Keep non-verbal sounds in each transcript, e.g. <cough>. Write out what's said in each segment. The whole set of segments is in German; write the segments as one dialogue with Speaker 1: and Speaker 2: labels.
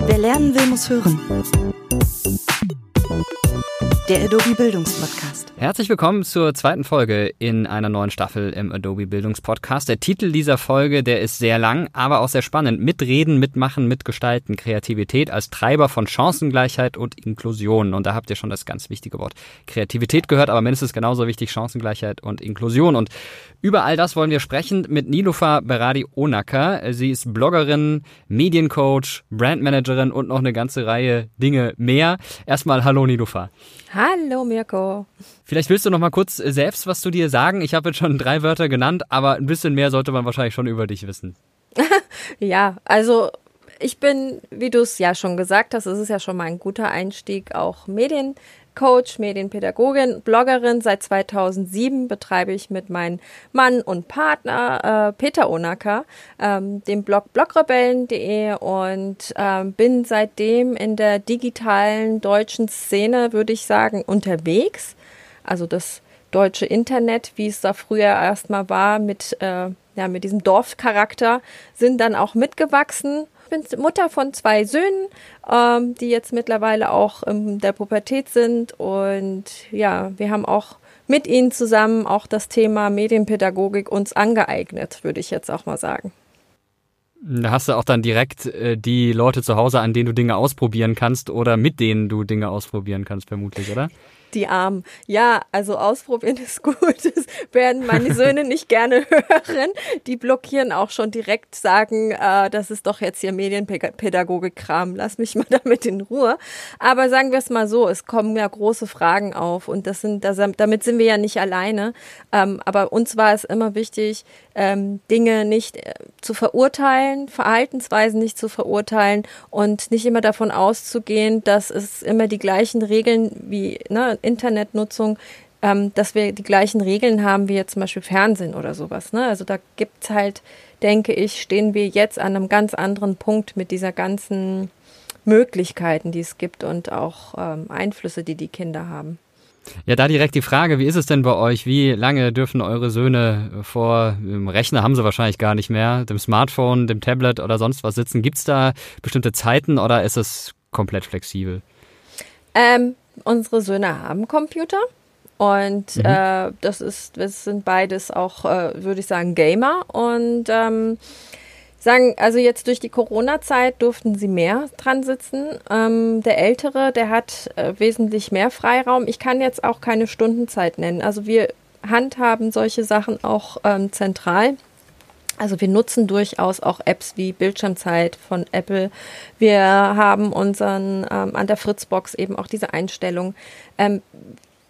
Speaker 1: Wer lernen will, muss hören. Der Adobe Bildungspodcast.
Speaker 2: Herzlich willkommen zur zweiten Folge in einer neuen Staffel im Adobe Bildungspodcast. Der Titel dieser Folge, der ist sehr lang, aber auch sehr spannend. Mitreden, mitmachen, mitgestalten, Kreativität als Treiber von Chancengleichheit und Inklusion. Und da habt ihr schon das ganz wichtige Wort Kreativität gehört, aber mindestens genauso wichtig Chancengleichheit und Inklusion. Und über all das wollen wir sprechen mit Nilufa Beradi Onaka. Sie ist Bloggerin, Mediencoach, Brandmanagerin und noch eine ganze Reihe Dinge mehr. Erstmal hallo Nilufa.
Speaker 3: Hallo Mirko.
Speaker 2: Vielleicht willst du noch mal kurz selbst was zu dir sagen. Ich habe jetzt schon drei Wörter genannt, aber ein bisschen mehr sollte man wahrscheinlich schon über dich wissen. <laughs>
Speaker 3: ja, also ich bin, wie du es ja schon gesagt hast, es ist ja schon mal ein guter Einstieg, auch Medien Coach, Medienpädagogin, Bloggerin. Seit 2007 betreibe ich mit meinem Mann und Partner äh, Peter Onaka ähm, den Blog blogrebellen.de und ähm, bin seitdem in der digitalen deutschen Szene, würde ich sagen, unterwegs. Also das deutsche Internet, wie es da früher erstmal war, mit, äh, ja, mit diesem Dorfcharakter, sind dann auch mitgewachsen bin Mutter von zwei Söhnen, ähm, die jetzt mittlerweile auch in der Pubertät sind. Und ja, wir haben auch mit ihnen zusammen auch das Thema Medienpädagogik uns angeeignet, würde ich jetzt auch mal sagen.
Speaker 2: Da hast du auch dann direkt äh, die Leute zu Hause, an denen du Dinge ausprobieren kannst oder mit denen du Dinge ausprobieren kannst, vermutlich, oder?
Speaker 3: Die Armen. Ja, also ausprobieren <laughs> ist gut. Das werden meine Söhne nicht gerne <laughs> hören. Die blockieren auch schon direkt, sagen, äh, das ist doch jetzt hier Medienpädagogik-Kram. Lass mich mal <laughs> damit in Ruhe. Aber sagen wir es mal so, es kommen ja große Fragen auf und das sind, das, damit sind wir ja nicht alleine. Ähm, aber uns war es immer wichtig, ähm, Dinge nicht äh, zu verurteilen, Verhaltensweisen nicht zu verurteilen und nicht immer davon auszugehen, dass es immer die gleichen Regeln wie ne, Internetnutzung, ähm, dass wir die gleichen Regeln haben wie jetzt zum Beispiel Fernsehen oder sowas. Ne? Also da gibt's halt, denke ich, stehen wir jetzt an einem ganz anderen Punkt mit dieser ganzen Möglichkeiten, die es gibt und auch ähm, Einflüsse, die die Kinder haben.
Speaker 2: Ja, da direkt die Frage, wie ist es denn bei euch? Wie lange dürfen eure Söhne vor dem Rechner, haben sie wahrscheinlich gar nicht mehr, dem Smartphone, dem Tablet oder sonst was sitzen? Gibt es da bestimmte Zeiten oder ist es komplett flexibel?
Speaker 3: Ähm, unsere Söhne haben Computer. Und mhm. äh, das ist, das sind beides auch, äh, würde ich sagen, Gamer. Und ähm, sagen, also jetzt durch die Corona-Zeit durften sie mehr dran sitzen. Ähm, der Ältere, der hat äh, wesentlich mehr Freiraum. Ich kann jetzt auch keine Stundenzeit nennen. Also wir handhaben solche Sachen auch ähm, zentral. Also wir nutzen durchaus auch Apps wie Bildschirmzeit von Apple. Wir haben unseren ähm, an der Fritzbox eben auch diese Einstellung. Ähm,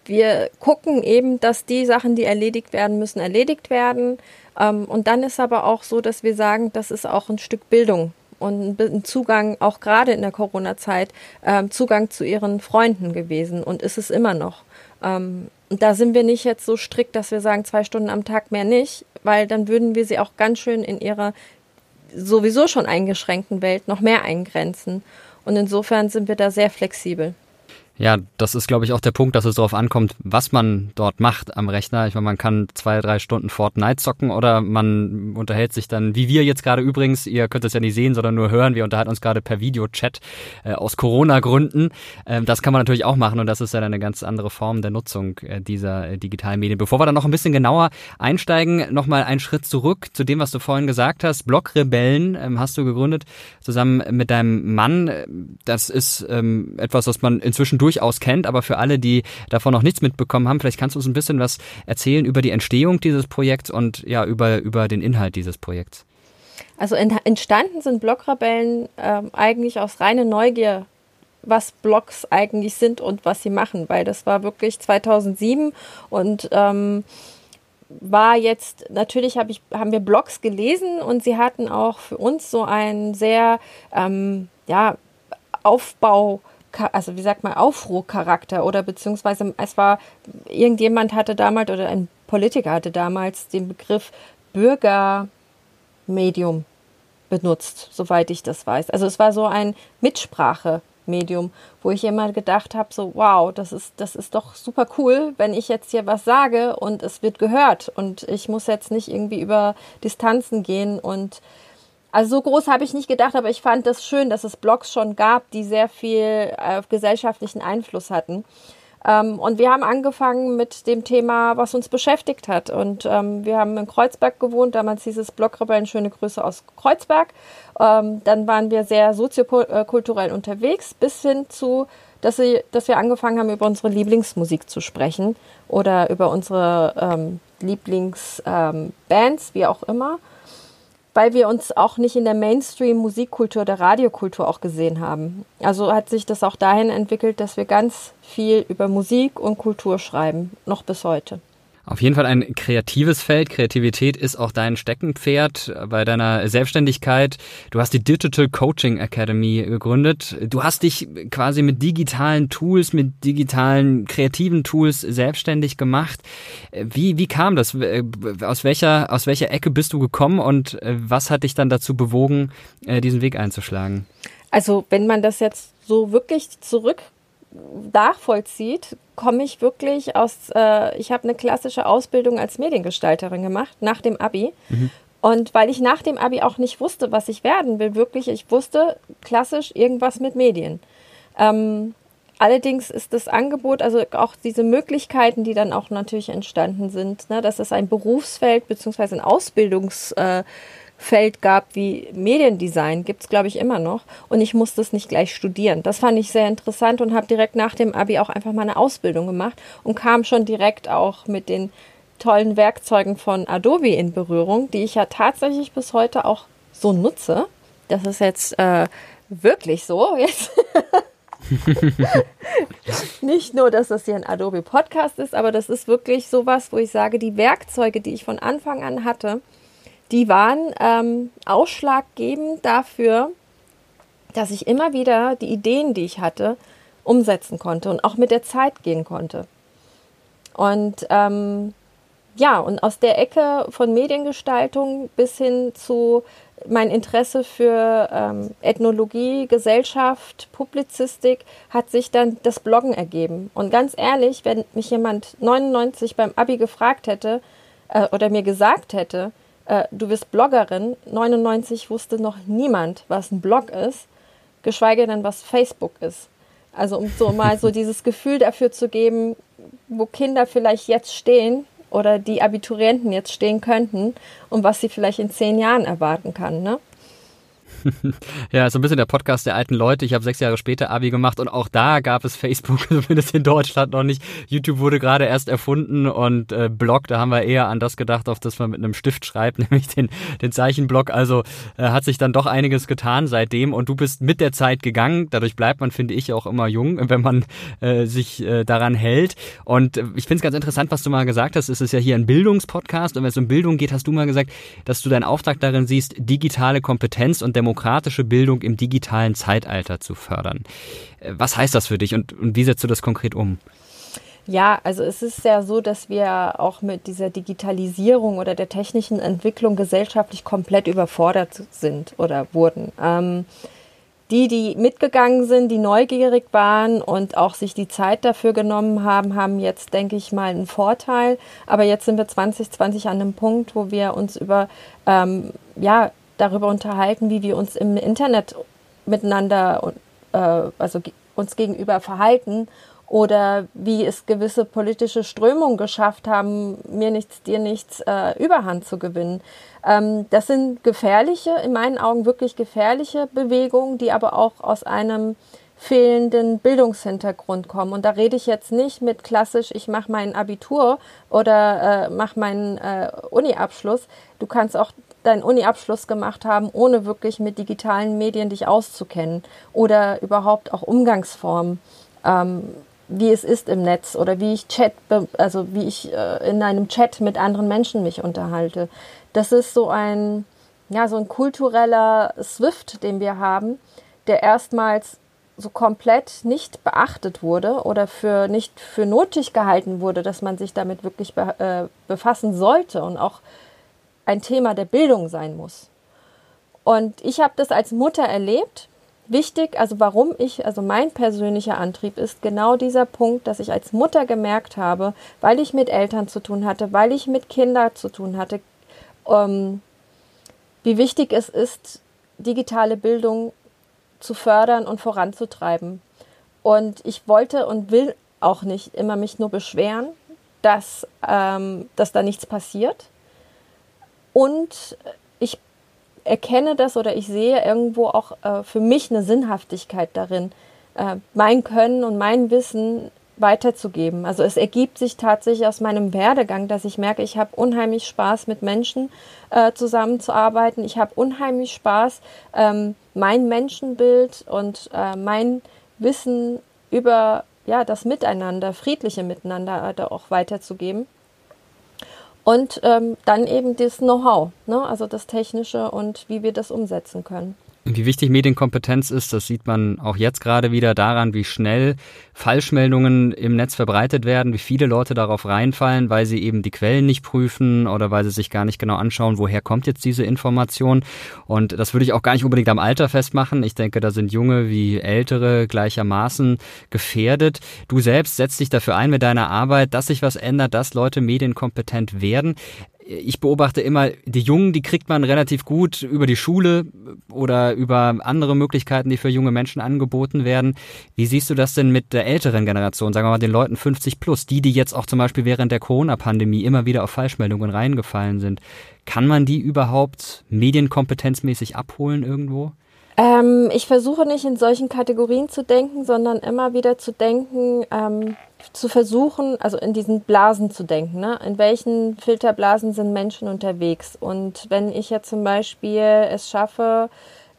Speaker 3: wir gucken eben, dass die Sachen, die erledigt werden müssen, erledigt werden. Ähm, und dann ist aber auch so, dass wir sagen, das ist auch ein Stück Bildung und ein Zugang, auch gerade in der Corona-Zeit, ähm, Zugang zu ihren Freunden gewesen und ist es immer noch. Ähm, und da sind wir nicht jetzt so strikt, dass wir sagen, zwei Stunden am Tag mehr nicht, weil dann würden wir sie auch ganz schön in ihrer sowieso schon eingeschränkten Welt noch mehr eingrenzen. Und insofern sind wir da sehr flexibel.
Speaker 2: Ja, das ist, glaube ich, auch der Punkt, dass es darauf ankommt, was man dort macht am Rechner. Ich meine, man kann zwei, drei Stunden Fortnite zocken oder man unterhält sich dann, wie wir jetzt gerade übrigens, ihr könnt es ja nicht sehen, sondern nur hören, wir unterhalten uns gerade per Videochat äh, aus Corona-Gründen. Ähm, das kann man natürlich auch machen und das ist ja eine ganz andere Form der Nutzung äh, dieser äh, digitalen Medien. Bevor wir dann noch ein bisschen genauer einsteigen, nochmal einen Schritt zurück zu dem, was du vorhin gesagt hast. Blogrebellen ähm, hast du gegründet, zusammen mit deinem Mann. Das ist ähm, etwas, was man inzwischen durch durchaus kennt, aber für alle, die davon noch nichts mitbekommen haben, vielleicht kannst du uns ein bisschen was erzählen über die Entstehung dieses Projekts und ja, über, über den Inhalt dieses Projekts.
Speaker 3: Also entstanden sind Blogrebellen äh, eigentlich aus reiner Neugier was Blogs eigentlich sind und was sie machen, weil das war wirklich 2007 und ähm, war jetzt natürlich hab ich haben wir Blogs gelesen und sie hatten auch für uns so einen sehr ähm, ja Aufbau also wie sagt man, Aufruhrcharakter oder beziehungsweise es war, irgendjemand hatte damals oder ein Politiker hatte damals den Begriff Bürgermedium benutzt, soweit ich das weiß. Also es war so ein Mitsprachemedium, wo ich immer gedacht habe, so wow, das ist, das ist doch super cool, wenn ich jetzt hier was sage und es wird gehört und ich muss jetzt nicht irgendwie über Distanzen gehen und Also so groß habe ich nicht gedacht, aber ich fand das schön, dass es Blogs schon gab, die sehr viel äh, gesellschaftlichen Einfluss hatten. Ähm, und wir haben angefangen mit dem Thema, was uns beschäftigt hat. Und ähm, wir haben in Kreuzberg gewohnt. Damals hieß es Blogrebellen, schöne Grüße aus Kreuzberg. Ähm, dann waren wir sehr soziokulturell unterwegs, bis hin zu, dass, sie, dass wir angefangen haben, über unsere Lieblingsmusik zu sprechen oder über unsere ähm, Lieblingsbands, wie auch immer weil wir uns auch nicht in der Mainstream-Musikkultur der Radiokultur auch gesehen haben. Also hat sich das auch dahin entwickelt, dass wir ganz viel über Musik und Kultur schreiben, noch bis heute.
Speaker 2: Auf jeden Fall ein kreatives Feld. Kreativität ist auch dein Steckenpferd bei deiner Selbstständigkeit. Du hast die Digital Coaching Academy gegründet. Du hast dich quasi mit digitalen Tools, mit digitalen kreativen Tools selbstständig gemacht. Wie, wie kam das? Aus welcher, aus welcher Ecke bist du gekommen und was hat dich dann dazu bewogen, diesen Weg einzuschlagen?
Speaker 3: Also, wenn man das jetzt so wirklich zurück nachvollzieht, komme ich wirklich aus, äh, ich habe eine klassische Ausbildung als Mediengestalterin gemacht, nach dem ABI. Mhm. Und weil ich nach dem ABI auch nicht wusste, was ich werden will, wirklich, ich wusste klassisch irgendwas mit Medien. Ähm, allerdings ist das Angebot, also auch diese Möglichkeiten, die dann auch natürlich entstanden sind, ne, dass es ein Berufsfeld bzw. ein Ausbildungs- äh, Feld gab wie Mediendesign, gibt es, glaube ich, immer noch. Und ich musste es nicht gleich studieren. Das fand ich sehr interessant und habe direkt nach dem ABI auch einfach mal eine Ausbildung gemacht und kam schon direkt auch mit den tollen Werkzeugen von Adobe in Berührung, die ich ja tatsächlich bis heute auch so nutze. Das ist jetzt äh, wirklich so. Jetzt. <laughs> nicht nur, dass das hier ein Adobe Podcast ist, aber das ist wirklich sowas, wo ich sage, die Werkzeuge, die ich von Anfang an hatte, die waren ähm, ausschlaggebend dafür, dass ich immer wieder die Ideen, die ich hatte, umsetzen konnte und auch mit der Zeit gehen konnte. Und ähm, ja, und aus der Ecke von Mediengestaltung bis hin zu mein Interesse für ähm, Ethnologie, Gesellschaft, Publizistik hat sich dann das Bloggen ergeben. Und ganz ehrlich, wenn mich jemand 99 beim Abi gefragt hätte äh, oder mir gesagt hätte, äh, du wirst Bloggerin. 99 wusste noch niemand, was ein Blog ist, geschweige denn, was Facebook ist. Also um so mal so <laughs> dieses Gefühl dafür zu geben, wo Kinder vielleicht jetzt stehen oder die Abiturienten jetzt stehen könnten und was sie vielleicht in zehn Jahren erwarten kann. Ne? <laughs>
Speaker 2: ja, so ein bisschen der Podcast der alten Leute. Ich habe sechs Jahre später Abi gemacht und auch da gab es Facebook, <laughs> zumindest in Deutschland noch nicht. YouTube wurde gerade erst erfunden und äh, Blog, da haben wir eher an das gedacht, auf das man mit einem Stift schreibt, <laughs> nämlich den, den Zeichenblock. Also äh, hat sich dann doch einiges getan seitdem und du bist mit der Zeit gegangen. Dadurch bleibt man, finde ich, auch immer jung, wenn man äh, sich äh, daran hält. Und äh, ich finde es ganz interessant, was du mal gesagt hast. Es ist ja hier ein Bildungspodcast und wenn es um Bildung geht, hast du mal gesagt, dass du deinen Auftrag darin siehst, digitale Kompetenz und Demokratie demokratische Bildung im digitalen Zeitalter zu fördern. Äh, was heißt das für dich und, und wie setzt du das konkret um?
Speaker 3: Ja, also es ist ja so, dass wir auch mit dieser Digitalisierung oder der technischen Entwicklung gesellschaftlich komplett überfordert sind oder wurden. Ähm, die, die mitgegangen sind, die neugierig waren und auch sich die Zeit dafür genommen haben, haben jetzt, denke ich mal, einen Vorteil. Aber jetzt sind wir 2020 an einem Punkt, wo wir uns über ähm, ja, darüber unterhalten, wie wir uns im Internet miteinander, äh, also uns gegenüber verhalten oder wie es gewisse politische Strömungen geschafft haben, mir nichts, dir nichts äh, Überhand zu gewinnen. Ähm, das sind gefährliche, in meinen Augen wirklich gefährliche Bewegungen, die aber auch aus einem fehlenden Bildungshintergrund kommen. Und da rede ich jetzt nicht mit klassisch, ich mache mein Abitur oder äh, mache meinen äh, Uni-Abschluss. Du kannst auch deinen Uni-Abschluss gemacht haben, ohne wirklich mit digitalen Medien dich auszukennen oder überhaupt auch Umgangsformen, ähm, wie es ist im Netz oder wie ich Chat, also wie ich äh, in einem Chat mit anderen Menschen mich unterhalte. Das ist so ein, ja, so ein kultureller Swift, den wir haben, der erstmals so komplett nicht beachtet wurde oder für nicht für nötig gehalten wurde, dass man sich damit wirklich be äh, befassen sollte und auch ein Thema der Bildung sein muss. Und ich habe das als Mutter erlebt. Wichtig, also warum ich, also mein persönlicher Antrieb ist genau dieser Punkt, dass ich als Mutter gemerkt habe, weil ich mit Eltern zu tun hatte, weil ich mit Kindern zu tun hatte, ähm, wie wichtig es ist, digitale Bildung zu fördern und voranzutreiben. Und ich wollte und will auch nicht immer mich nur beschweren, dass, ähm, dass da nichts passiert. Und ich erkenne das oder ich sehe irgendwo auch äh, für mich eine Sinnhaftigkeit darin, äh, mein Können und mein Wissen weiterzugeben. Also es ergibt sich tatsächlich aus meinem Werdegang, dass ich merke, ich habe unheimlich Spaß mit Menschen äh, zusammenzuarbeiten. Ich habe unheimlich Spaß, ähm, mein Menschenbild und äh, mein Wissen über ja, das Miteinander, friedliche Miteinander äh, auch weiterzugeben. Und ähm, dann eben das Know-how, ne? also das Technische und wie wir das umsetzen können.
Speaker 2: Wie wichtig Medienkompetenz ist, das sieht man auch jetzt gerade wieder daran, wie schnell Falschmeldungen im Netz verbreitet werden, wie viele Leute darauf reinfallen, weil sie eben die Quellen nicht prüfen oder weil sie sich gar nicht genau anschauen, woher kommt jetzt diese Information. Und das würde ich auch gar nicht unbedingt am Alter festmachen. Ich denke, da sind junge wie ältere gleichermaßen gefährdet. Du selbst setzt dich dafür ein mit deiner Arbeit, dass sich was ändert, dass Leute medienkompetent werden ich beobachte immer, die Jungen, die kriegt man relativ gut über die Schule oder über andere Möglichkeiten, die für junge Menschen angeboten werden. Wie siehst du das denn mit der älteren Generation, sagen wir mal den Leuten 50 plus, die, die jetzt auch zum Beispiel während der Corona-Pandemie immer wieder auf Falschmeldungen reingefallen sind? Kann man die überhaupt medienkompetenzmäßig abholen irgendwo?
Speaker 3: Ähm, ich versuche nicht in solchen Kategorien zu denken, sondern immer wieder zu denken, ähm, zu versuchen, also in diesen Blasen zu denken. Ne? In welchen Filterblasen sind Menschen unterwegs? Und wenn ich jetzt zum Beispiel es schaffe,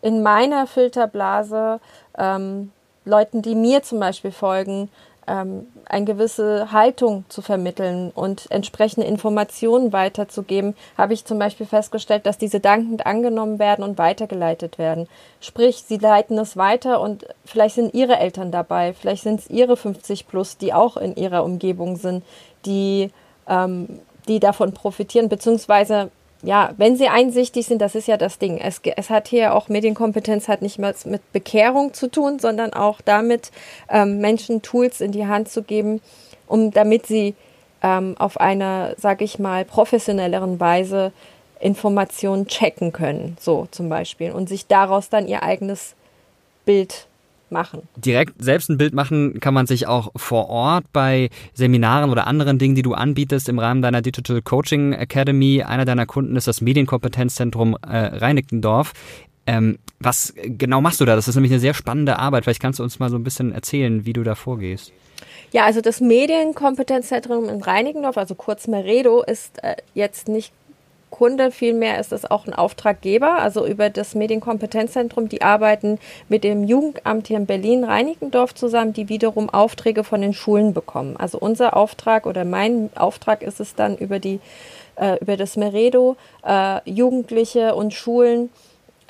Speaker 3: in meiner Filterblase ähm, Leuten, die mir zum Beispiel folgen, ähm, eine gewisse Haltung zu vermitteln und entsprechende Informationen weiterzugeben, habe ich zum Beispiel festgestellt, dass diese dankend angenommen werden und weitergeleitet werden. Sprich, sie leiten es weiter und vielleicht sind ihre Eltern dabei, vielleicht sind es ihre 50 plus, die auch in ihrer Umgebung sind, die, ähm, die davon profitieren, beziehungsweise ja, wenn sie einsichtig sind, das ist ja das Ding. Es, es hat hier auch Medienkompetenz hat nicht mehr mit Bekehrung zu tun, sondern auch damit, ähm, Menschen Tools in die Hand zu geben, um damit sie ähm, auf einer, sag ich mal, professionelleren Weise Informationen checken können, so zum Beispiel, und sich daraus dann ihr eigenes Bild machen.
Speaker 2: Direkt selbst ein Bild machen kann man sich auch vor Ort bei Seminaren oder anderen Dingen, die du anbietest im Rahmen deiner Digital Coaching Academy. Einer deiner Kunden ist das Medienkompetenzzentrum äh, Reinickendorf. Ähm, was genau machst du da? Das ist nämlich eine sehr spannende Arbeit. Vielleicht kannst du uns mal so ein bisschen erzählen, wie du da vorgehst.
Speaker 3: Ja, also das Medienkompetenzzentrum in Reinickendorf, also kurz Meredo, ist äh, jetzt nicht Kunde, vielmehr ist es auch ein Auftraggeber, also über das Medienkompetenzzentrum. Die arbeiten mit dem Jugendamt hier in Berlin, Reinickendorf zusammen, die wiederum Aufträge von den Schulen bekommen. Also unser Auftrag oder mein Auftrag ist es dann über die äh, über das Meredo äh, Jugendliche und Schulen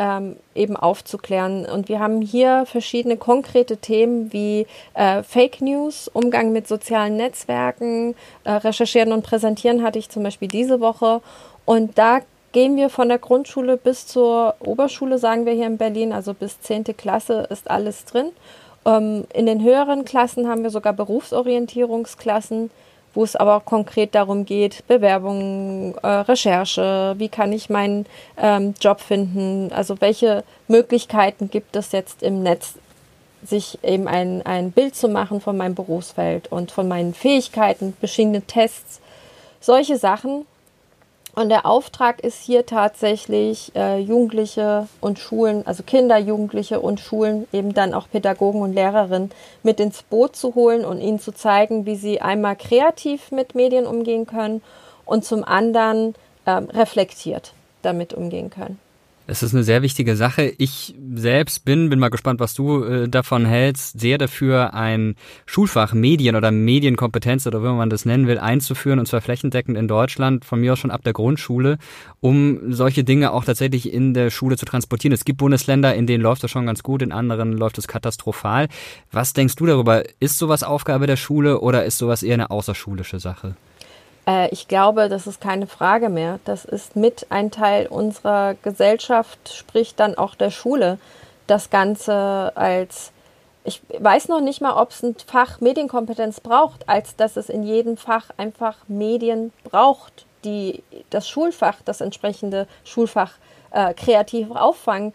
Speaker 3: ähm, eben aufzuklären. Und wir haben hier verschiedene konkrete Themen wie äh, Fake News, Umgang mit sozialen Netzwerken, äh, Recherchieren und Präsentieren hatte ich zum Beispiel diese Woche und da gehen wir von der Grundschule bis zur Oberschule, sagen wir hier in Berlin, also bis 10. Klasse ist alles drin. Ähm, in den höheren Klassen haben wir sogar Berufsorientierungsklassen, wo es aber konkret darum geht, Bewerbung, äh, Recherche, wie kann ich meinen ähm, Job finden, also welche Möglichkeiten gibt es jetzt im Netz, sich eben ein, ein Bild zu machen von meinem Berufsfeld und von meinen Fähigkeiten, verschiedene Tests, solche Sachen. Und der Auftrag ist hier tatsächlich, äh, Jugendliche und Schulen, also Kinder, Jugendliche und Schulen, eben dann auch Pädagogen und Lehrerinnen mit ins Boot zu holen und ihnen zu zeigen, wie sie einmal kreativ mit Medien umgehen können und zum anderen äh, reflektiert damit umgehen können.
Speaker 2: Es ist eine sehr wichtige Sache. Ich selbst bin, bin mal gespannt, was du äh, davon hältst, sehr dafür, ein Schulfach Medien oder Medienkompetenz oder wie man das nennen will, einzuführen und zwar flächendeckend in Deutschland, von mir aus schon ab der Grundschule, um solche Dinge auch tatsächlich in der Schule zu transportieren. Es gibt Bundesländer, in denen läuft das schon ganz gut, in anderen läuft es katastrophal. Was denkst du darüber? Ist sowas Aufgabe der Schule oder ist sowas eher eine außerschulische Sache?
Speaker 3: Äh, ich glaube, das ist keine Frage mehr. Das ist mit ein Teil unserer Gesellschaft, sprich dann auch der Schule. Das Ganze als, ich weiß noch nicht mal, ob es ein Fach Medienkompetenz braucht, als dass es in jedem Fach einfach Medien braucht, die das Schulfach, das entsprechende Schulfach äh, kreativ auffangen.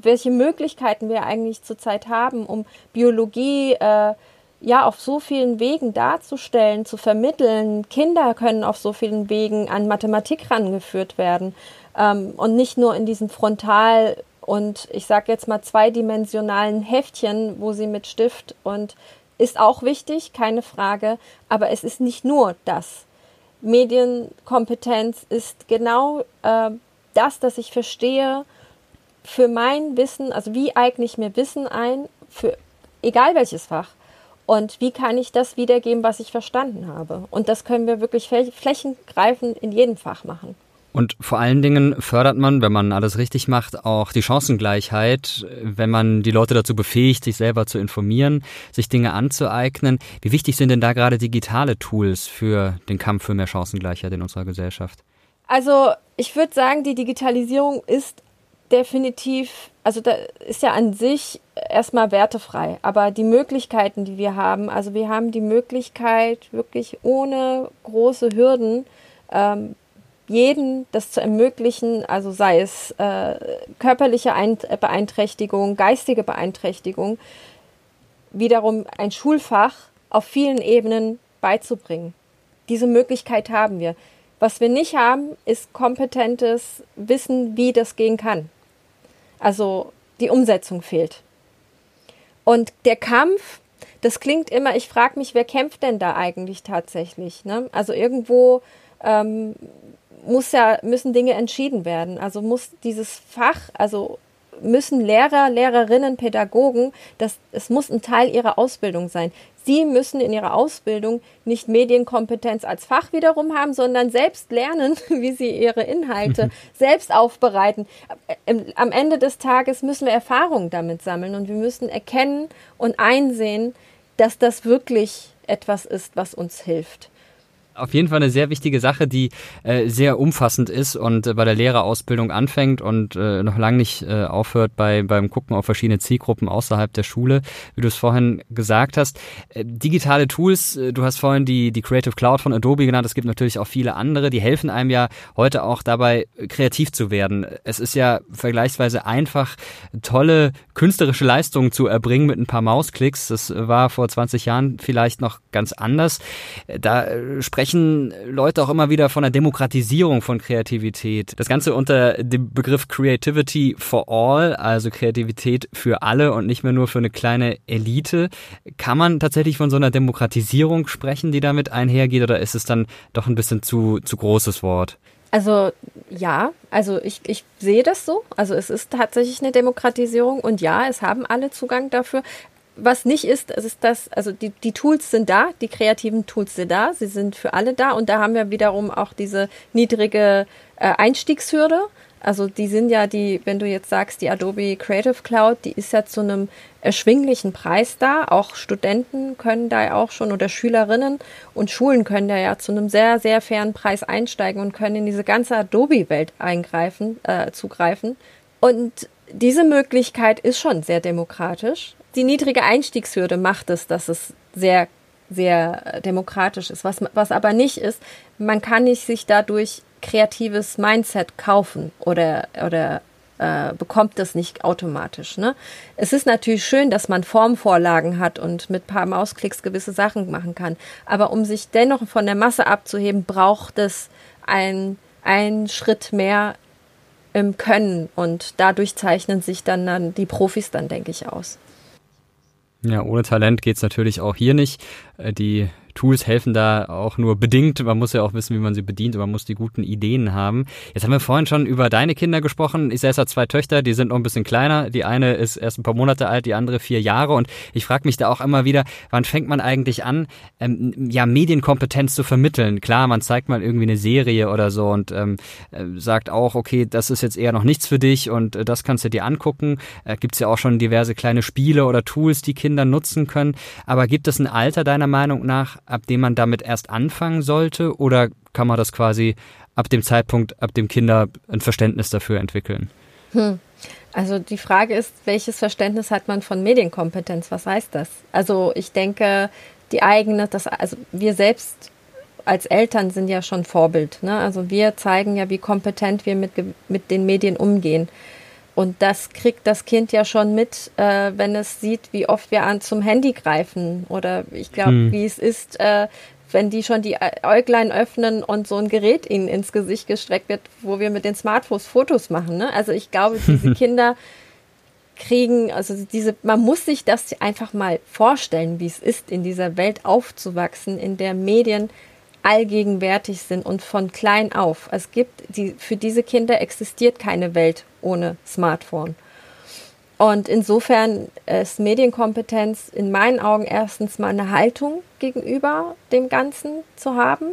Speaker 3: welche Möglichkeiten wir eigentlich zurzeit haben, um Biologie äh, ja auf so vielen Wegen darzustellen, zu vermitteln. Kinder können auf so vielen Wegen an Mathematik rangeführt werden ähm, und nicht nur in diesem Frontal und ich sage jetzt mal zweidimensionalen Heftchen, wo sie mit Stift und ist auch wichtig, keine Frage, aber es ist nicht nur das. Medienkompetenz ist genau äh, das, dass ich verstehe, für mein Wissen, also wie eigne ich mir Wissen ein, für egal welches Fach. Und wie kann ich das wiedergeben, was ich verstanden habe? Und das können wir wirklich flächengreifend in jedem Fach machen.
Speaker 2: Und vor allen Dingen fördert man, wenn man alles richtig macht, auch die Chancengleichheit, wenn man die Leute dazu befähigt, sich selber zu informieren, sich Dinge anzueignen. Wie wichtig sind denn da gerade digitale Tools für den Kampf für mehr Chancengleichheit in unserer Gesellschaft?
Speaker 3: Also ich würde sagen, die Digitalisierung ist definitiv, also da ist ja an sich erstmal wertefrei, aber die Möglichkeiten, die wir haben, also wir haben die Möglichkeit, wirklich ohne große Hürden ähm, jeden das zu ermöglichen, also sei es äh, körperliche Ein Beeinträchtigung, geistige Beeinträchtigung, wiederum ein Schulfach auf vielen Ebenen beizubringen. Diese Möglichkeit haben wir. Was wir nicht haben, ist kompetentes Wissen, wie das gehen kann. Also die Umsetzung fehlt. Und der Kampf, das klingt immer, ich frage mich, wer kämpft denn da eigentlich tatsächlich? Ne? Also irgendwo ähm, muss ja, müssen Dinge entschieden werden. Also muss dieses Fach, also müssen Lehrer, Lehrerinnen, Pädagogen, das, es muss ein Teil ihrer Ausbildung sein. Sie müssen in ihrer Ausbildung nicht Medienkompetenz als Fach wiederum haben, sondern selbst lernen, <laughs> wie sie ihre Inhalte <laughs> selbst aufbereiten. Am Ende des Tages müssen wir Erfahrungen damit sammeln und wir müssen erkennen und einsehen, dass das wirklich etwas ist, was uns hilft
Speaker 2: auf jeden Fall eine sehr wichtige Sache, die äh, sehr umfassend ist und äh, bei der Lehrerausbildung anfängt und äh, noch lange nicht äh, aufhört bei, beim Gucken auf verschiedene Zielgruppen außerhalb der Schule, wie du es vorhin gesagt hast. Äh, digitale Tools, äh, du hast vorhin die, die Creative Cloud von Adobe genannt, es gibt natürlich auch viele andere, die helfen einem ja heute auch dabei, kreativ zu werden. Es ist ja vergleichsweise einfach, tolle künstlerische Leistungen zu erbringen mit ein paar Mausklicks. Das war vor 20 Jahren vielleicht noch ganz anders. Da äh, sprechen sprechen Leute auch immer wieder von der Demokratisierung von Kreativität. Das Ganze unter dem Begriff Creativity for All, also Kreativität für alle und nicht mehr nur für eine kleine Elite. Kann man tatsächlich von so einer Demokratisierung sprechen, die damit einhergeht, oder ist es dann doch ein bisschen zu, zu großes Wort?
Speaker 3: Also ja, also ich, ich sehe das so. Also es ist tatsächlich eine Demokratisierung und ja, es haben alle Zugang dafür was nicht ist, ist das, also die, die Tools sind da, die kreativen Tools sind da, sie sind für alle da und da haben wir wiederum auch diese niedrige äh, Einstiegshürde. Also die sind ja die, wenn du jetzt sagst, die Adobe Creative Cloud, die ist ja zu einem erschwinglichen Preis da. Auch Studenten können da ja auch schon oder Schülerinnen und Schulen können da ja zu einem sehr, sehr fairen Preis einsteigen und können in diese ganze Adobe-Welt eingreifen, äh, zugreifen. Und diese Möglichkeit ist schon sehr demokratisch die niedrige Einstiegshürde macht es, dass es sehr, sehr demokratisch ist. Was, was aber nicht ist, man kann nicht sich dadurch kreatives Mindset kaufen oder, oder äh, bekommt das nicht automatisch. Ne? Es ist natürlich schön, dass man Formvorlagen hat und mit ein paar Mausklicks gewisse Sachen machen kann. Aber um sich dennoch von der Masse abzuheben, braucht es ein, einen Schritt mehr im Können und dadurch zeichnen sich dann, dann die Profis dann, denke ich, aus.
Speaker 2: Ja, ohne Talent geht's natürlich auch hier nicht. Äh, die Tools helfen da auch nur bedingt. Man muss ja auch wissen, wie man sie bedient und man muss die guten Ideen haben. Jetzt haben wir vorhin schon über deine Kinder gesprochen. Ich selbst habe zwei Töchter, die sind noch ein bisschen kleiner. Die eine ist erst ein paar Monate alt, die andere vier Jahre. Und ich frage mich da auch immer wieder, wann fängt man eigentlich an, ähm, ja, Medienkompetenz zu vermitteln? Klar, man zeigt mal irgendwie eine Serie oder so und ähm, äh, sagt auch, okay, das ist jetzt eher noch nichts für dich und äh, das kannst du dir angucken. Äh, gibt ja auch schon diverse kleine Spiele oder Tools, die Kinder nutzen können. Aber gibt es ein Alter deiner Meinung nach, ab dem man damit erst anfangen sollte? Oder kann man das quasi ab dem Zeitpunkt, ab dem Kinder ein Verständnis dafür entwickeln?
Speaker 3: Hm. Also die Frage ist, welches Verständnis hat man von Medienkompetenz? Was heißt das? Also ich denke, die eigene, das, also wir selbst als Eltern sind ja schon Vorbild. Ne? Also wir zeigen ja, wie kompetent wir mit, mit den Medien umgehen. Und das kriegt das Kind ja schon mit, äh, wenn es sieht, wie oft wir an zum Handy greifen. Oder ich glaube, hm. wie es ist, äh, wenn die schon die Äuglein öffnen und so ein Gerät ihnen ins Gesicht gestreckt wird, wo wir mit den Smartphones Fotos machen. Ne? Also ich glaube, <laughs> diese Kinder kriegen, also diese, man muss sich das einfach mal vorstellen, wie es ist, in dieser Welt aufzuwachsen, in der Medien allgegenwärtig sind und von klein auf. Es gibt die, für diese Kinder existiert keine Welt ohne Smartphone. Und insofern ist Medienkompetenz in meinen Augen erstens mal eine Haltung gegenüber dem Ganzen zu haben.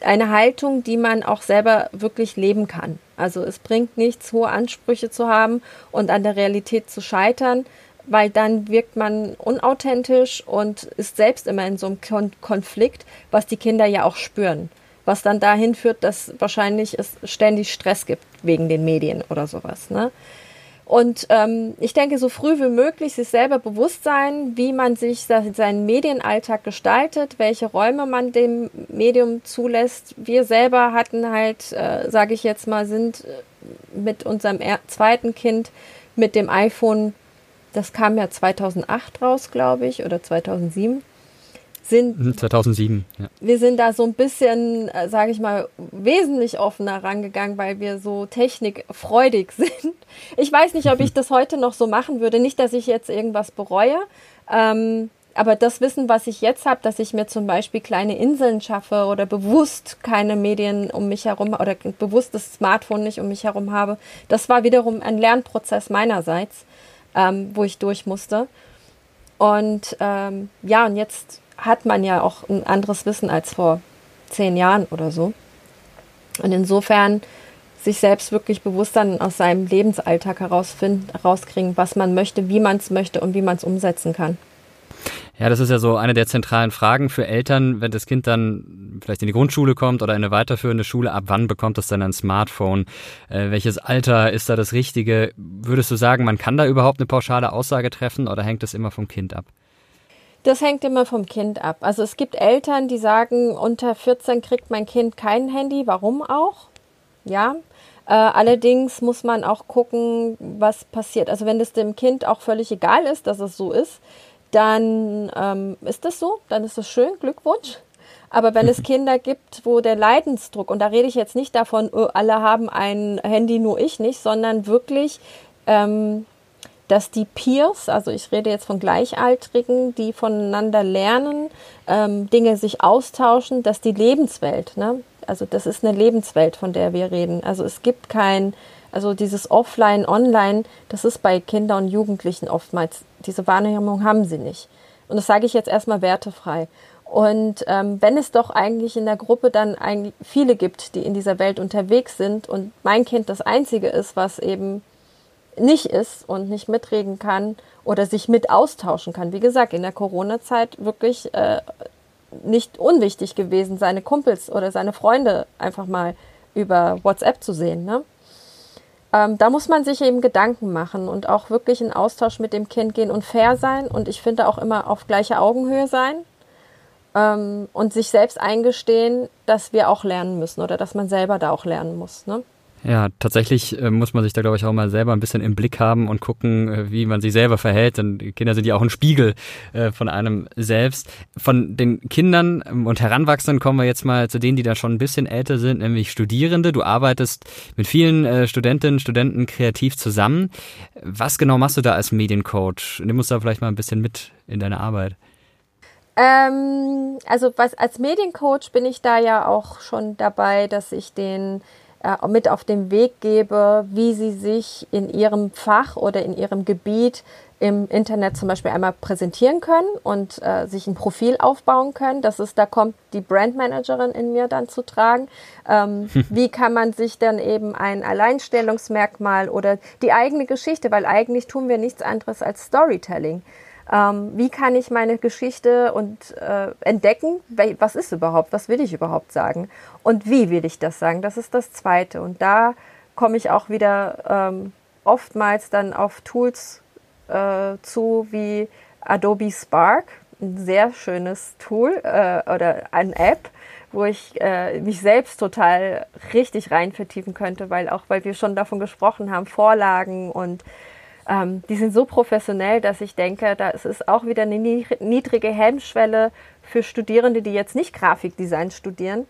Speaker 3: Eine Haltung, die man auch selber wirklich leben kann. Also es bringt nichts, hohe Ansprüche zu haben und an der Realität zu scheitern, weil dann wirkt man unauthentisch und ist selbst immer in so einem Kon Konflikt, was die Kinder ja auch spüren. Was dann dahin führt, dass wahrscheinlich es ständig Stress gibt wegen den Medien oder sowas. Ne? Und ähm, ich denke, so früh wie möglich sich selber bewusst sein, wie man sich seinen Medienalltag gestaltet, welche Räume man dem Medium zulässt. Wir selber hatten halt, äh, sage ich jetzt mal, sind mit unserem zweiten Kind mit dem iPhone, das kam ja 2008 raus, glaube ich, oder 2007
Speaker 2: sind 2007. Mhm, ja.
Speaker 3: Wir sind da so ein bisschen, äh, sage ich mal, wesentlich offener rangegangen, weil wir so technikfreudig <laughs> sind. Ich weiß nicht, ob ich <laughs> das heute noch so machen würde. Nicht, dass ich jetzt irgendwas bereue. Ähm, aber das Wissen, was ich jetzt habe, dass ich mir zum Beispiel kleine Inseln schaffe oder bewusst keine Medien um mich herum oder bewusst das Smartphone nicht um mich herum habe, das war wiederum ein Lernprozess meinerseits, ähm, wo ich durch musste. Und ähm, ja, und jetzt hat man ja auch ein anderes Wissen als vor zehn Jahren oder so. Und insofern sich selbst wirklich bewusst dann aus seinem Lebensalltag herausfinden, herauskriegen, was man möchte, wie man es möchte und wie man es umsetzen kann.
Speaker 2: Ja, das ist ja so eine der zentralen Fragen für Eltern, wenn das Kind dann vielleicht in die Grundschule kommt oder in eine weiterführende Schule, ab wann bekommt es dann ein Smartphone? Äh, welches Alter ist da das Richtige? Würdest du sagen, man kann da überhaupt eine pauschale Aussage treffen oder hängt es immer vom Kind ab?
Speaker 3: Das hängt immer vom Kind ab. Also es gibt Eltern, die sagen, unter 14 kriegt mein Kind kein Handy. Warum auch? Ja. Äh, allerdings muss man auch gucken, was passiert. Also wenn es dem Kind auch völlig egal ist, dass es so ist, dann ähm, ist das so, dann ist das schön, Glückwunsch. Aber wenn es <laughs> Kinder gibt, wo der Leidensdruck, und da rede ich jetzt nicht davon, oh, alle haben ein Handy, nur ich nicht, sondern wirklich ähm, dass die Peers, also ich rede jetzt von Gleichaltrigen, die voneinander lernen, ähm, Dinge sich austauschen, dass die Lebenswelt, ne? also das ist eine Lebenswelt, von der wir reden. Also es gibt kein, also dieses Offline, Online, das ist bei Kindern und Jugendlichen oftmals, diese Wahrnehmung haben sie nicht. Und das sage ich jetzt erstmal wertefrei. Und ähm, wenn es doch eigentlich in der Gruppe dann eigentlich viele gibt, die in dieser Welt unterwegs sind und mein Kind das Einzige ist, was eben nicht ist und nicht mitreden kann oder sich mit austauschen kann. Wie gesagt, in der Corona-Zeit wirklich äh, nicht unwichtig gewesen, seine Kumpels oder seine Freunde einfach mal über WhatsApp zu sehen. Ne? Ähm, da muss man sich eben Gedanken machen und auch wirklich in Austausch mit dem Kind gehen und fair sein und ich finde auch immer auf gleicher Augenhöhe sein ähm, und sich selbst eingestehen, dass wir auch lernen müssen oder dass man selber da auch lernen muss. Ne?
Speaker 2: Ja, tatsächlich äh, muss man sich da, glaube ich, auch mal selber ein bisschen im Blick haben und gucken, äh, wie man sich selber verhält. Denn Kinder sind ja auch ein Spiegel äh, von einem selbst. Von den Kindern ähm, und Heranwachsenden kommen wir jetzt mal zu denen, die da schon ein bisschen älter sind, nämlich Studierende. Du arbeitest mit vielen Studentinnen, Studenten kreativ zusammen. Was genau machst du da als Mediencoach? Nimm uns da vielleicht mal ein bisschen mit in deine Arbeit.
Speaker 3: Ähm, also was als Mediencoach bin ich da ja auch schon dabei, dass ich den äh, mit auf den Weg gebe, wie sie sich in ihrem Fach oder in ihrem Gebiet im Internet zum Beispiel einmal präsentieren können und äh, sich ein Profil aufbauen können. Das ist, da kommt die Brandmanagerin in mir dann zu tragen. Ähm, <laughs> wie kann man sich dann eben ein Alleinstellungsmerkmal oder die eigene Geschichte, weil eigentlich tun wir nichts anderes als Storytelling. Ähm, wie kann ich meine Geschichte und äh, entdecken, was ist überhaupt, was will ich überhaupt sagen und wie will ich das sagen? Das ist das Zweite. Und da komme ich auch wieder ähm, oftmals dann auf Tools äh, zu wie Adobe Spark, ein sehr schönes Tool äh, oder eine App, wo ich äh, mich selbst total richtig rein vertiefen könnte, weil auch, weil wir schon davon gesprochen haben, Vorlagen und ähm, die sind so professionell, dass ich denke, da ist es auch wieder eine niedrige Hemmschwelle für Studierende, die jetzt nicht Grafikdesign studieren,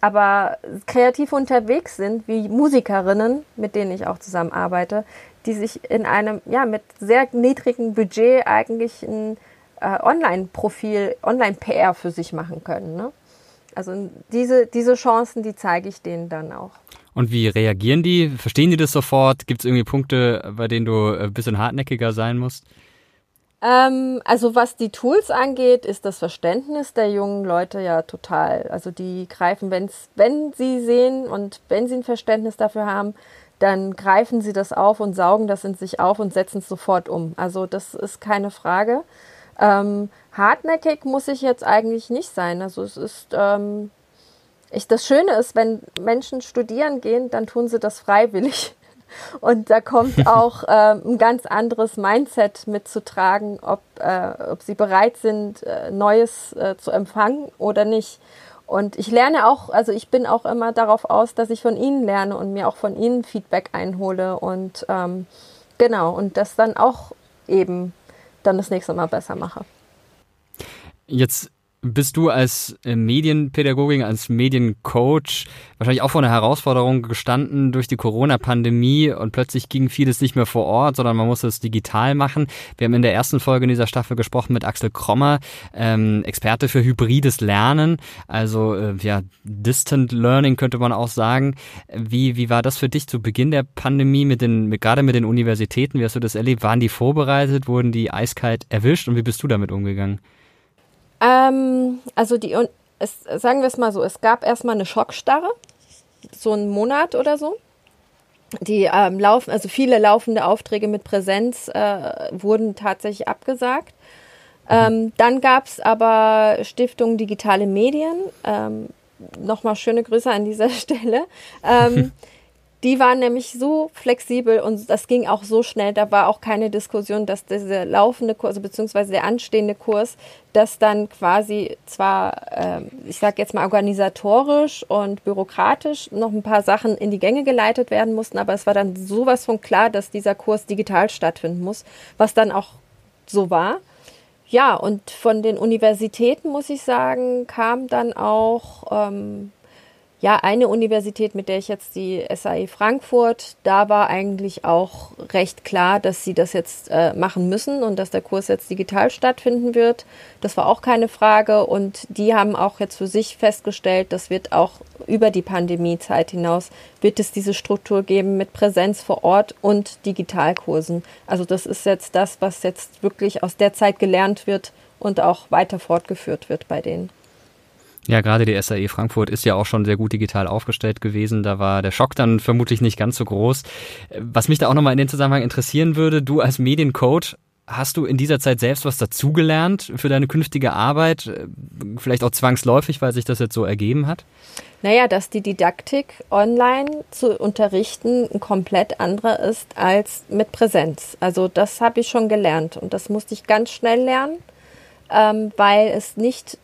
Speaker 3: aber kreativ unterwegs sind, wie Musikerinnen, mit denen ich auch zusammenarbeite, die sich in einem, ja, mit sehr niedrigem Budget eigentlich ein äh, Online-Profil, Online-PR für sich machen können. Ne? Also diese, diese Chancen, die zeige ich denen dann auch.
Speaker 2: Und wie reagieren die? Verstehen die das sofort? Gibt es irgendwie Punkte, bei denen du ein bisschen hartnäckiger sein musst?
Speaker 3: Ähm, also was die Tools angeht, ist das Verständnis der jungen Leute ja total. Also die greifen, wenn's, wenn sie sehen und wenn sie ein Verständnis dafür haben, dann greifen sie das auf und saugen das in sich auf und setzen es sofort um. Also das ist keine Frage. Ähm, hartnäckig muss ich jetzt eigentlich nicht sein. Also es ist, ähm, ich, das Schöne ist, wenn Menschen studieren gehen, dann tun sie das freiwillig. <laughs> Und da kommt <laughs> auch äh, ein ganz anderes Mindset mitzutragen, ob, äh, ob sie bereit sind, äh, Neues äh, zu empfangen oder nicht. Und ich lerne auch, also ich bin auch immer darauf aus, dass ich von ihnen lerne und mir auch von ihnen Feedback einhole und ähm, genau, und das dann auch eben dann das nächste Mal besser mache.
Speaker 2: Jetzt bist du als äh, Medienpädagogin, als Mediencoach wahrscheinlich auch vor einer Herausforderung gestanden durch die Corona-Pandemie und plötzlich ging vieles nicht mehr vor Ort, sondern man musste es digital machen. Wir haben in der ersten Folge in dieser Staffel gesprochen mit Axel Krommer, ähm, Experte für hybrides Lernen, also äh, ja, Distant Learning könnte man auch sagen. Wie, wie war das für dich zu Beginn der Pandemie mit den, mit, gerade mit den Universitäten? Wie hast du das erlebt? Waren die vorbereitet? Wurden die eiskalt erwischt? Und wie bist du damit umgegangen?
Speaker 3: Ähm, also die, es, sagen wir es mal so, es gab erstmal eine Schockstarre, so einen Monat oder so. Die ähm, laufen, also viele laufende Aufträge mit Präsenz äh, wurden tatsächlich abgesagt. Ähm, dann gab es aber Stiftung Digitale Medien. Ähm, Nochmal schöne Grüße an dieser <laughs> Stelle. Ähm, <laughs> Die waren nämlich so flexibel und das ging auch so schnell. Da war auch keine Diskussion, dass dieser laufende Kurs, also beziehungsweise der anstehende Kurs, dass dann quasi zwar, äh, ich sage jetzt mal organisatorisch und bürokratisch noch ein paar Sachen in die Gänge geleitet werden mussten, aber es war dann sowas von klar, dass dieser Kurs digital stattfinden muss, was dann auch so war. Ja, und von den Universitäten, muss ich sagen, kam dann auch ähm, ja, eine Universität, mit der ich jetzt die SAE Frankfurt, da war eigentlich auch recht klar, dass sie das jetzt äh, machen müssen und dass der Kurs jetzt digital stattfinden wird. Das war auch keine Frage und die haben auch jetzt für sich festgestellt, das wird auch über die Pandemiezeit hinaus, wird es diese Struktur geben mit Präsenz vor Ort und Digitalkursen. Also das ist jetzt das, was jetzt wirklich aus der Zeit gelernt wird und auch weiter fortgeführt wird bei denen.
Speaker 2: Ja, gerade die SAE Frankfurt ist ja auch schon sehr gut digital aufgestellt gewesen. Da war der Schock dann vermutlich nicht ganz so groß. Was mich da auch nochmal in den Zusammenhang interessieren würde, du als Mediencoach, hast du in dieser Zeit selbst was dazugelernt für deine künftige Arbeit? Vielleicht auch zwangsläufig, weil sich das jetzt so ergeben hat?
Speaker 3: Naja, dass die Didaktik online zu unterrichten ein komplett anderer ist als mit Präsenz. Also das habe ich schon gelernt und das musste ich ganz schnell lernen, ähm, weil es nicht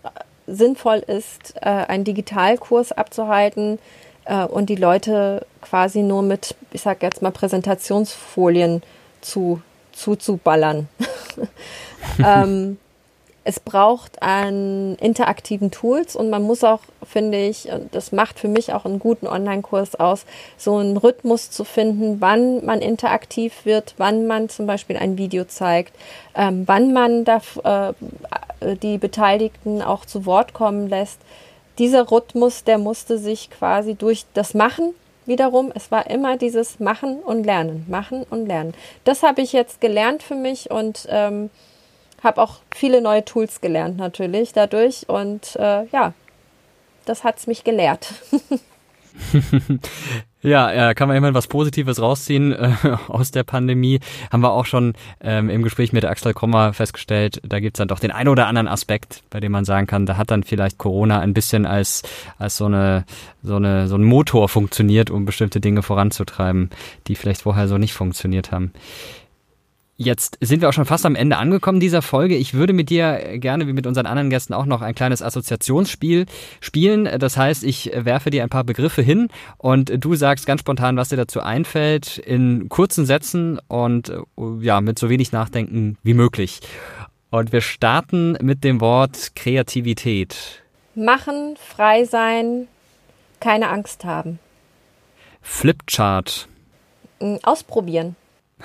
Speaker 3: sinnvoll ist, äh, einen Digitalkurs abzuhalten äh, und die Leute quasi nur mit, ich sag jetzt mal, Präsentationsfolien zu, zuzuballern. <laughs> ähm, es braucht an interaktiven Tools und man muss auch, finde ich, und das macht für mich auch einen guten Online-Kurs aus, so einen Rhythmus zu finden, wann man interaktiv wird, wann man zum Beispiel ein Video zeigt, ähm, wann man darf, äh, die Beteiligten auch zu Wort kommen lässt. Dieser Rhythmus, der musste sich quasi durch das Machen wiederum, es war immer dieses Machen und Lernen, Machen und Lernen. Das habe ich jetzt gelernt für mich und ähm, habe auch viele neue Tools gelernt natürlich dadurch und äh, ja, das hat es mich gelehrt. <laughs> <laughs>
Speaker 2: ja, kann man immerhin was Positives rausziehen äh, <laughs> aus der Pandemie. Haben wir auch schon ähm, im Gespräch mit Axel Kommer festgestellt, da gibt's dann doch den einen oder anderen Aspekt, bei dem man sagen kann, da hat dann vielleicht Corona ein bisschen als, als so, eine, so, eine, so ein Motor funktioniert, um bestimmte Dinge voranzutreiben, die vielleicht vorher so nicht funktioniert haben. Jetzt sind wir auch schon fast am Ende angekommen dieser Folge. Ich würde mit dir gerne, wie mit unseren anderen Gästen, auch noch ein kleines Assoziationsspiel spielen. Das heißt, ich werfe dir ein paar Begriffe hin und du sagst ganz spontan, was dir dazu einfällt, in kurzen Sätzen und ja, mit so wenig Nachdenken wie möglich. Und wir starten mit dem Wort Kreativität.
Speaker 3: Machen, frei sein, keine Angst haben.
Speaker 2: Flipchart.
Speaker 3: Ausprobieren.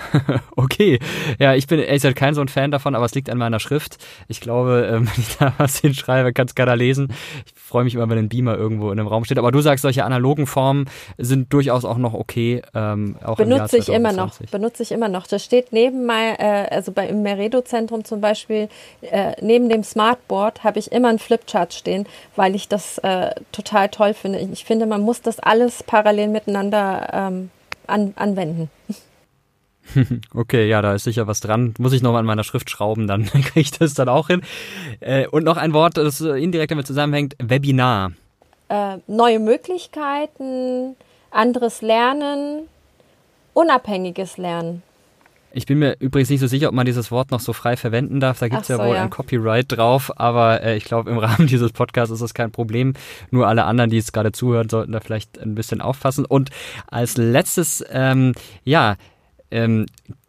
Speaker 3: <laughs>
Speaker 2: okay, ja, ich bin ehrlich gesagt kein so ein Fan davon, aber es liegt an meiner Schrift. Ich glaube, ähm, <laughs> wenn ich da was hinschreibe, kann es keiner lesen. Ich freue mich immer, wenn ein Beamer irgendwo in einem Raum steht. Aber du sagst, solche analogen Formen sind durchaus auch noch okay. Ähm, auch
Speaker 3: benutze ich immer noch. Benutze ich immer noch. Das steht neben mein, äh, also bei im Meredo-Zentrum zum Beispiel, äh, neben dem Smartboard habe ich immer ein Flipchart stehen, weil ich das äh, total toll finde. Ich finde, man muss das alles parallel miteinander ähm, an, anwenden. <laughs> <laughs>
Speaker 2: Okay, ja, da ist sicher was dran. Muss ich noch mal an meiner Schrift schrauben, dann <laughs> kriege ich das dann auch hin. Äh, und noch ein Wort, das indirekt damit zusammenhängt, Webinar.
Speaker 3: Äh, neue Möglichkeiten, anderes Lernen, unabhängiges Lernen.
Speaker 2: Ich bin mir übrigens nicht so sicher, ob man dieses Wort noch so frei verwenden darf. Da gibt es so, ja wohl ja. ein Copyright drauf, aber äh, ich glaube, im <laughs> Rahmen dieses Podcasts ist das kein Problem. Nur alle anderen, die jetzt gerade zuhören, sollten da vielleicht ein bisschen aufpassen. Und als letztes, ähm, ja, ähm,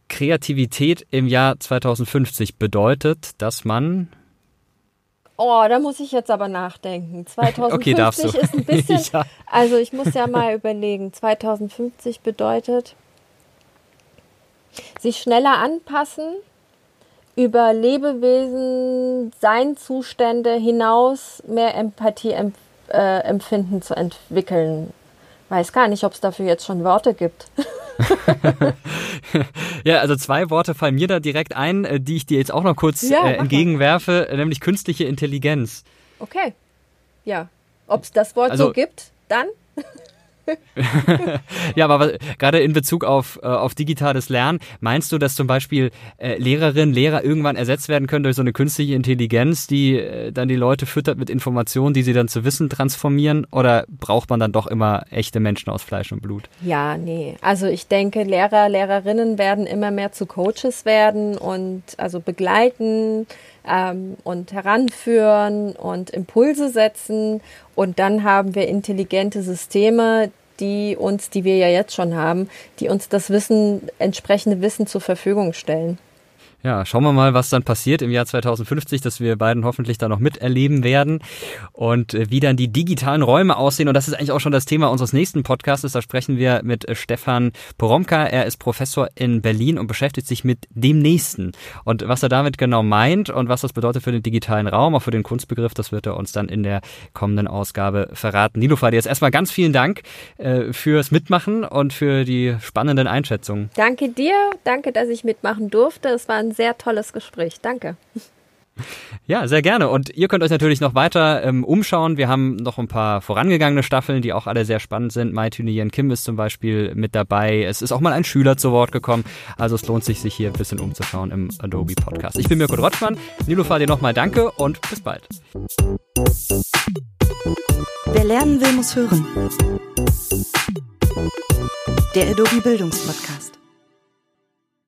Speaker 2: Kreativität im Jahr 2050 bedeutet, dass man
Speaker 3: Oh, da muss ich jetzt aber nachdenken. 2050 <laughs> okay, ist ein <laughs> bisschen. ja. Also ich muss ja mal überlegen. 2050 bedeutet sich schneller anpassen, über Lebewesen, Seinzustände hinaus mehr Empathie äh, empfinden zu entwickeln. Weiß gar nicht, ob es dafür jetzt schon Worte gibt. <laughs>
Speaker 2: ja, also zwei Worte fallen mir da direkt ein, äh, die ich dir jetzt auch noch kurz ja, äh, entgegenwerfe, mal. nämlich künstliche Intelligenz.
Speaker 3: Okay. Ja. Ob es das Wort also, so gibt, dann? <laughs>
Speaker 2: ja, aber gerade in Bezug auf, äh, auf digitales Lernen, meinst du, dass zum Beispiel äh, Lehrerinnen, Lehrer irgendwann ersetzt werden können durch so eine künstliche Intelligenz, die äh, dann die Leute füttert mit Informationen, die sie dann zu Wissen transformieren? Oder braucht man dann doch immer echte Menschen aus Fleisch und Blut?
Speaker 3: Ja, nee. Also ich denke, Lehrer, Lehrerinnen werden immer mehr zu Coaches werden und also begleiten ähm, und heranführen und Impulse setzen. Und dann haben wir intelligente Systeme, die uns, die wir ja jetzt schon haben, die uns das Wissen, entsprechende Wissen zur Verfügung stellen.
Speaker 2: Ja, schauen wir mal, was dann passiert im Jahr 2050, dass wir beiden hoffentlich da noch miterleben werden und äh, wie dann die digitalen Räume aussehen. Und das ist eigentlich auch schon das Thema unseres nächsten Podcasts. Da sprechen wir mit äh, Stefan Poromka. Er ist Professor in Berlin und beschäftigt sich mit dem Nächsten. Und was er damit genau meint und was das bedeutet für den digitalen Raum, auch für den Kunstbegriff, das wird er uns dann in der kommenden Ausgabe verraten. Nilofar, dir jetzt erstmal ganz vielen Dank äh, fürs Mitmachen und für die spannenden Einschätzungen.
Speaker 3: Danke dir. Danke, dass ich mitmachen durfte. Es war ein sehr tolles Gespräch. Danke.
Speaker 2: Ja, sehr gerne. Und ihr könnt euch natürlich noch weiter ähm, umschauen. Wir haben noch ein paar vorangegangene Staffeln, die auch alle sehr spannend sind. Mai Yen Kim ist zum Beispiel mit dabei. Es ist auch mal ein Schüler zu Wort gekommen. Also es lohnt sich, sich hier ein bisschen umzuschauen im Adobe Podcast. Ich bin Mirko Rotschmann. Nilofar, dir nochmal danke und bis bald.
Speaker 1: Wer lernen will, muss hören. Der Adobe Bildungspodcast.